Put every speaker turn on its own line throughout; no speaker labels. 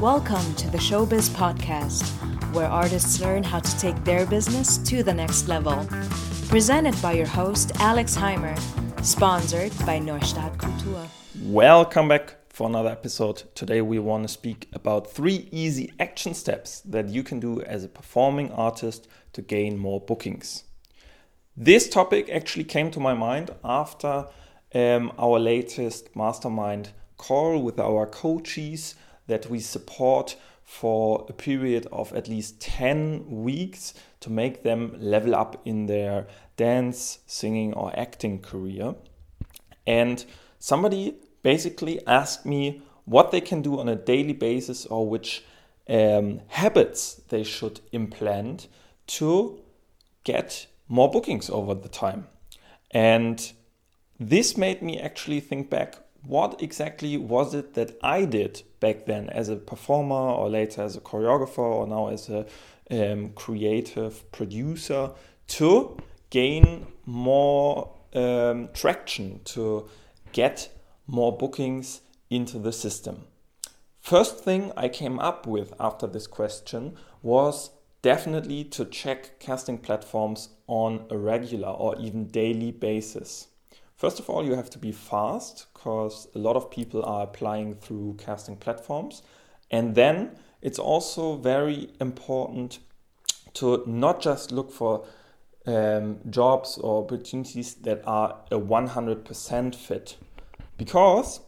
Welcome to the Showbiz Podcast, where artists learn how to take their business to the next level. Presented by your host, Alex Heimer, sponsored by Neustadt Kultur.
Welcome back for another episode. Today, we want to speak about three easy action steps that you can do as a performing artist to gain more bookings. This topic actually came to my mind after um, our latest mastermind call with our coaches that we support for a period of at least 10 weeks to make them level up in their dance, singing, or acting career. And somebody basically asked me what they can do on a daily basis or which um, habits they should implant to get more bookings over the time. And this made me actually think back what exactly was it that I did back then as a performer or later as a choreographer or now as a um, creative producer to gain more um, traction, to get more bookings into the system. First thing I came up with after this question was definitely to check casting platforms on a regular or even daily basis. First of all, you have to be fast because a lot of people are applying through casting platforms. And then it's also very important to not just look for um, jobs or opportunities that are a 100% fit because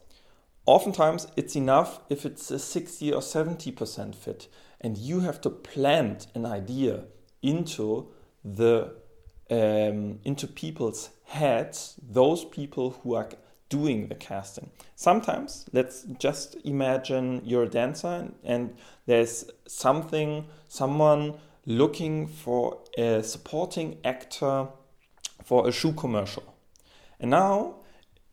oftentimes it's enough if it's a 60 or 70% fit and you have to plant an idea into the um, into people's heads those people who are doing the casting. Sometimes, let's just imagine you're a dancer and there's something, someone looking for a supporting actor for a shoe commercial. And now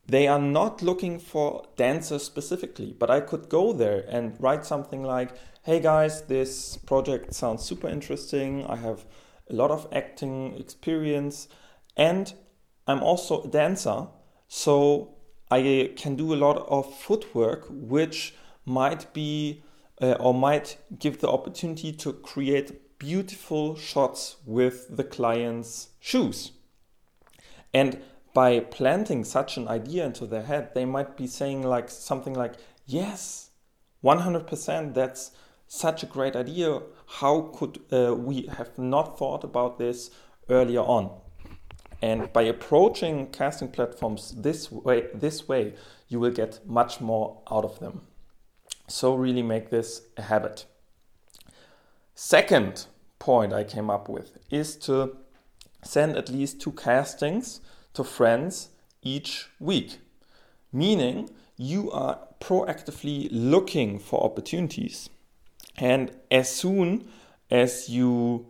they are not looking for dancers specifically, but I could go there and write something like, hey guys, this project sounds super interesting. I have a lot of acting experience and I'm also a dancer. So I can do a lot of footwork, which might be uh, or might give the opportunity to create beautiful shots with the client's shoes. And by planting such an idea into their head, they might be saying like something like, "Yes, 100%. That's such a great idea. How could uh, we have not thought about this earlier on?" And by approaching casting platforms this way, this way, you will get much more out of them. So really make this a habit. Second point I came up with is to send at least two castings to friends each week. Meaning you are proactively looking for opportunities. And as soon as you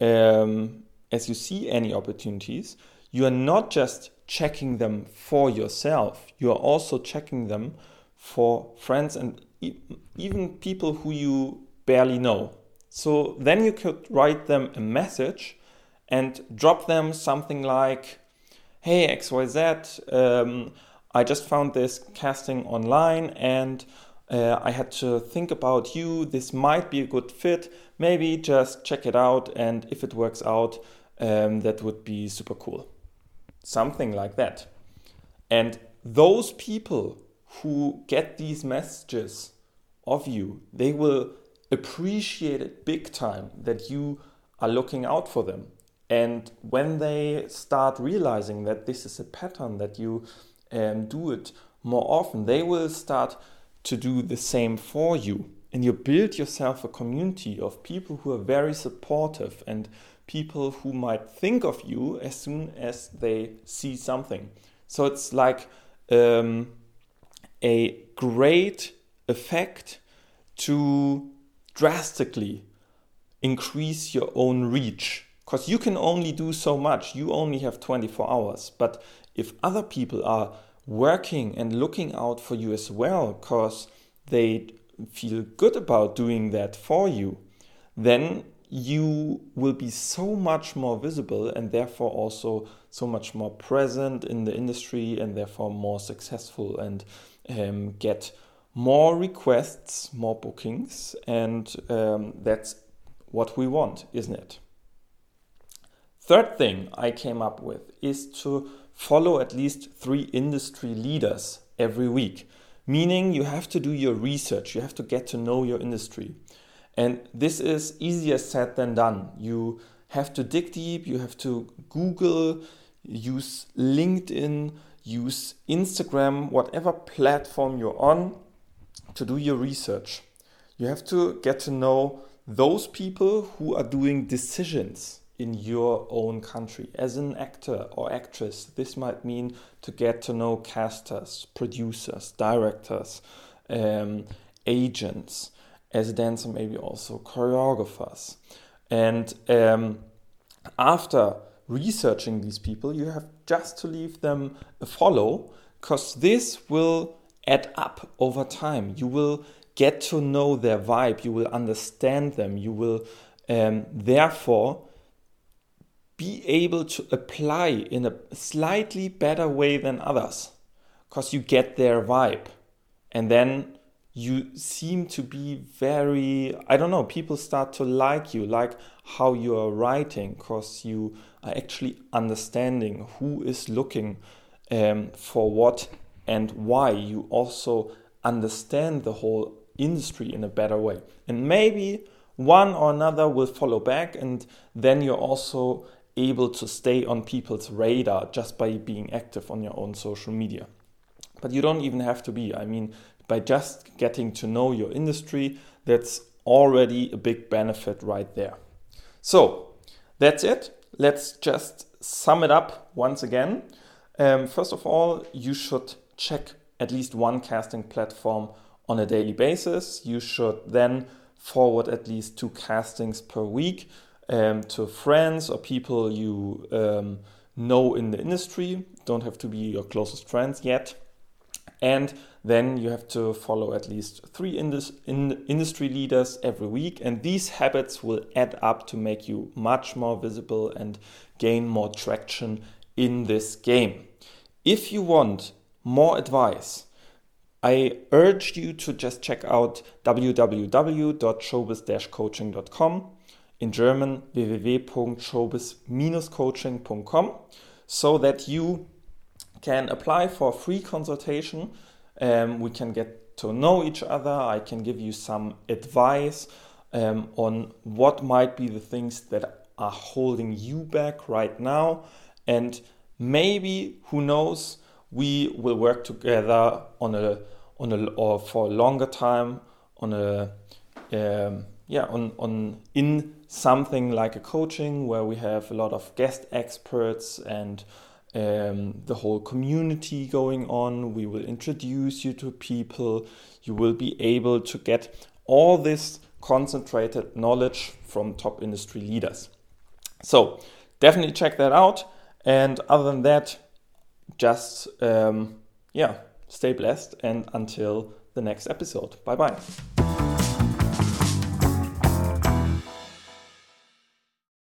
um, as you see any opportunities, you are not just checking them for yourself, you are also checking them for friends and even people who you barely know. So then you could write them a message and drop them something like, Hey, XYZ, um, I just found this casting online and uh, I had to think about you. This might be a good fit. Maybe just check it out, and if it works out, um, that would be super cool. Something like that. And those people who get these messages of you, they will appreciate it big time that you are looking out for them. And when they start realizing that this is a pattern that you um, do it more often, they will start to do the same for you. And you build yourself a community of people who are very supportive and people who might think of you as soon as they see something. So it's like um, a great effect to drastically increase your own reach because you can only do so much. You only have 24 hours. But if other people are working and looking out for you as well, because they feel good about doing that for you, then you will be so much more visible and therefore also so much more present in the industry and therefore more successful and um, get more requests, more bookings, and um, that's what we want, isn't it? Third thing I came up with is to follow at least three industry leaders every week, meaning you have to do your research, you have to get to know your industry. And this is easier said than done. You have to dig deep, you have to Google, use LinkedIn, use Instagram, whatever platform you're on to do your research. You have to get to know those people who are doing decisions in your own country. As an actor or actress, this might mean to get to know casters, producers, directors, um, agents. As a dancer, maybe also choreographers. And um, after researching these people, you have just to leave them a follow because this will add up over time. You will get to know their vibe, you will understand them, you will um, therefore be able to apply in a slightly better way than others because you get their vibe. And then you seem to be very, I don't know, people start to like you, like how you are writing because you are actually understanding who is looking um, for what and why. You also understand the whole industry in a better way. And maybe one or another will follow back, and then you're also able to stay on people's radar just by being active on your own social media. But you don't even have to be. I mean, by just getting to know your industry, that's already a big benefit right there. So that's it. Let's just sum it up once again. Um, first of all, you should check at least one casting platform on a daily basis. You should then forward at least two castings per week um, to friends or people you um, know in the industry. Don't have to be your closest friends yet. And then you have to follow at least three indus- in industry leaders every week. And these habits will add up to make you much more visible and gain more traction in this game. If you want more advice, I urge you to just check out www.showbiz-coaching.com in German www.showbiz-coaching.com so that you can apply for a free consultation. Um, we can get to know each other. I can give you some advice um, on what might be the things that are holding you back right now. And maybe, who knows, we will work together on a on a or for a longer time on a um, yeah on on in something like a coaching where we have a lot of guest experts and um, the whole community going on. We will introduce you to people. You will be able to get all this concentrated knowledge from top industry leaders. So definitely check that out. And other than that, just um, yeah, stay blessed and until the next episode. Bye bye.